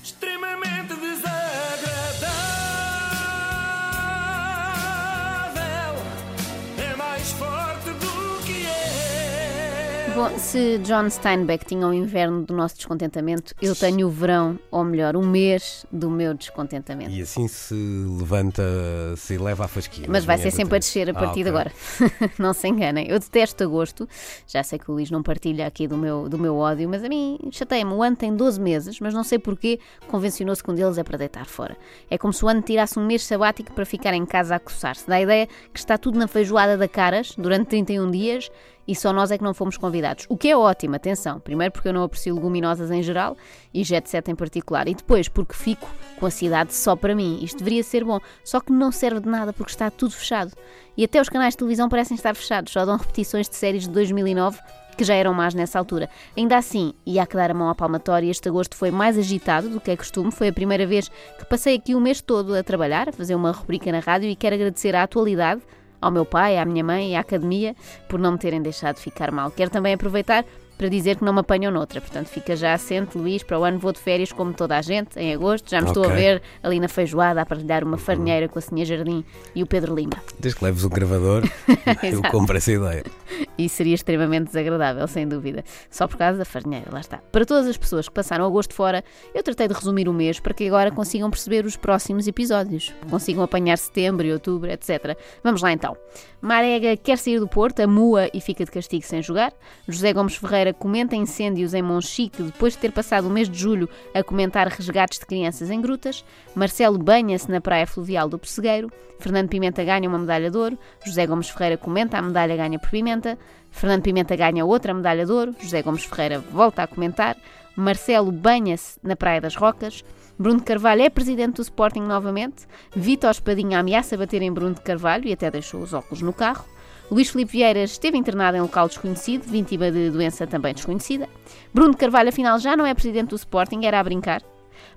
extremamente Bom, se John Steinbeck tinha o inverno do nosso descontentamento, eu tenho o verão, ou melhor, o mês do meu descontentamento. E assim se levanta, se eleva a fasquia. Mas vai ser sempre a descer a Ah, partir de ok. agora. não se enganem. Eu detesto agosto. Já sei que o Luís não partilha aqui do meu, do meu ódio, mas a mim chateia-me. O ano tem 12 meses, mas não sei porquê convencionou-se que um deles é para deitar fora. É como se o ano tirasse um mês sabático para ficar em casa a coçar-se. Dá a ideia que está tudo na feijoada da caras durante 31 dias e só nós é que não fomos convidados. O que é ótimo, atenção. Primeiro porque eu não aprecio leguminosas em geral e jet set em particular. E depois porque fico com a cidade só para mim. Isto deveria ser bom. Só que não serve de nada porque está tudo fechado. E até os canais de televisão parecem estar fechados. Só dão repetições de séries de 2009 que já eram más nessa altura. Ainda assim, e há que dar a mão à palmatória, este agosto foi mais agitado do que é costume. Foi a primeira vez que passei aqui o mês todo a trabalhar, a fazer uma rubrica na rádio e quero agradecer à atualidade ao meu pai, à minha mãe e à academia por não me terem deixado ficar mal. Quero também aproveitar para dizer que não me apanham noutra. Portanto, fica já assente, Luís, para o ano vou de férias como toda a gente, em agosto. Já me estou a ver ali na feijoada a partilhar uma farinheira com a Sinha Jardim e o Pedro Lima. Desde que leves um gravador, eu compro essa ideia. E seria extremamente desagradável, sem dúvida. Só por causa da farinheira, lá está. Para todas as pessoas que passaram agosto fora, eu tratei de resumir o mês para que agora consigam perceber os próximos episódios. Consigam apanhar setembro e outubro, etc. Vamos lá então. Marega quer sair do Porto, amua e fica de castigo sem jogar. José Gomes Ferreira comenta incêndios em Monchique depois de ter passado o mês de julho a comentar resgates de crianças em grutas. Marcelo banha-se na praia fluvial do Pessegueiro. Fernando Pimenta ganha uma medalha de ouro. José Gomes Ferreira comenta a medalha ganha por Pimenta. Fernando Pimenta ganha outra medalha de ouro. José Gomes Ferreira volta a comentar. Marcelo banha-se na Praia das Rocas. Bruno Carvalho é presidente do Sporting novamente. Vitor Espadinha ameaça bater em Bruno de Carvalho e até deixou os óculos no carro. Luís Filipe Vieira esteve internado em local desconhecido, vítima de doença também desconhecida. Bruno Carvalho, afinal, já não é presidente do Sporting, era a brincar.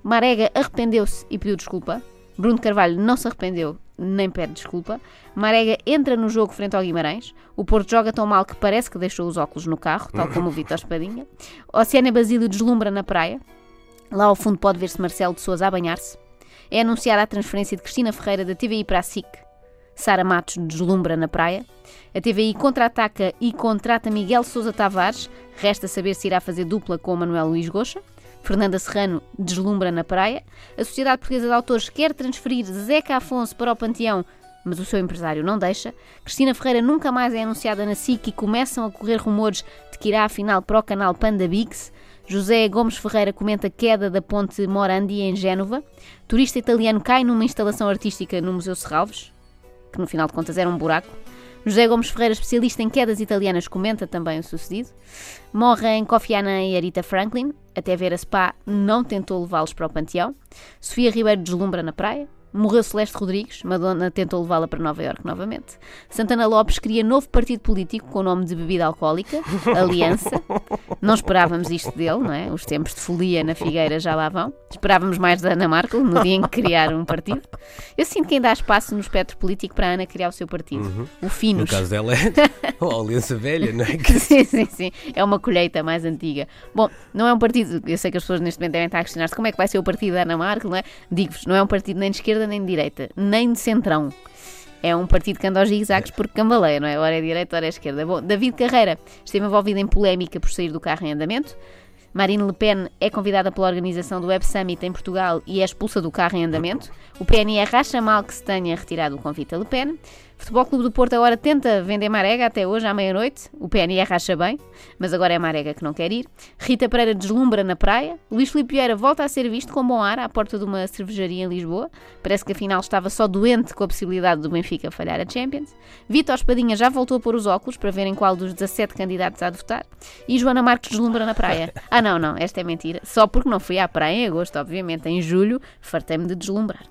Marega arrependeu-se e pediu desculpa. Bruno Carvalho não se arrependeu nem pede desculpa. Marega entra no jogo frente ao Guimarães. O Porto joga tão mal que parece que deixou os óculos no carro, tal como o Vitor Espadinha. Oceana Basílio deslumbra na praia. Lá ao fundo pode ver-se Marcelo de Souza a banhar-se. É anunciada a transferência de Cristina Ferreira da TVI para a SIC. Sara Matos deslumbra na praia. A TVI contra-ataca e contrata Miguel Sousa Tavares. Resta saber se irá fazer dupla com Manuel Luís Goxa. Fernanda Serrano deslumbra na praia. A Sociedade Portuguesa de Autores quer transferir Zeca Afonso para o Panteão, mas o seu empresário não deixa. Cristina Ferreira nunca mais é anunciada na SIC e começam a correr rumores de que irá afinal para o canal Panda Bigs. José Gomes Ferreira comenta a queda da ponte Morandi em Génova. Turista italiano cai numa instalação artística no Museu Serralves, que no final de contas era um buraco. José Gomes Ferreira, especialista em quedas italianas, comenta também o sucedido. Morrem Kofi Annan e Arita Franklin. Até ver a Spa não tentou levá-los para o panteão. Sofia Ribeiro deslumbra na praia. Morreu Celeste Rodrigues, Madonna tentou levá-la para Nova Iorque novamente. Santana Lopes cria novo partido político com o nome de bebida alcoólica, Aliança. Não esperávamos isto dele, não é? Os tempos de folia na Figueira já lá vão. Esperávamos mais da Ana Markel no dia em que criar um partido. Eu sinto que ainda há espaço no espectro político para a Ana criar o seu partido. O No Finos. caso dela é a Aliança Velha, não é? Que Sim, sim, sim. É uma colheita mais antiga. Bom, não é um partido. Eu sei que as pessoas neste momento devem estar a questionar-se como é que vai ser o partido da Ana Marco, não é? Digo-vos, não é um partido nem de esquerda nem de direita, nem de centrão. É um partido que anda aos zigue-zagues porque cambaleia, não é? Ora é direita, ora é esquerda. Bom, David Carreira esteve envolvido em polémica por sair do carro em andamento. Marine Le Pen é convidada pela organização do Web Summit em Portugal e é expulsa do carro em andamento. O PNR acha mal que se tenha retirado o convite a Le Pen. Futebol Clube do Porto agora tenta vender Marega até hoje à meia-noite. O PNR acha bem, mas agora é Marega que não quer ir. Rita Pereira deslumbra na praia. Luís Filipe Vieira volta a ser visto com bom ar à porta de uma cervejaria em Lisboa. Parece que afinal estava só doente com a possibilidade do Benfica falhar a Champions. Vitor Espadinha já voltou a pôr os óculos para verem qual dos 17 candidatos há de votar. E Joana Marques deslumbra na praia. Ah, não, não, esta é mentira. Só porque não fui à praia em agosto, obviamente. Em julho, fartei-me de deslumbrar.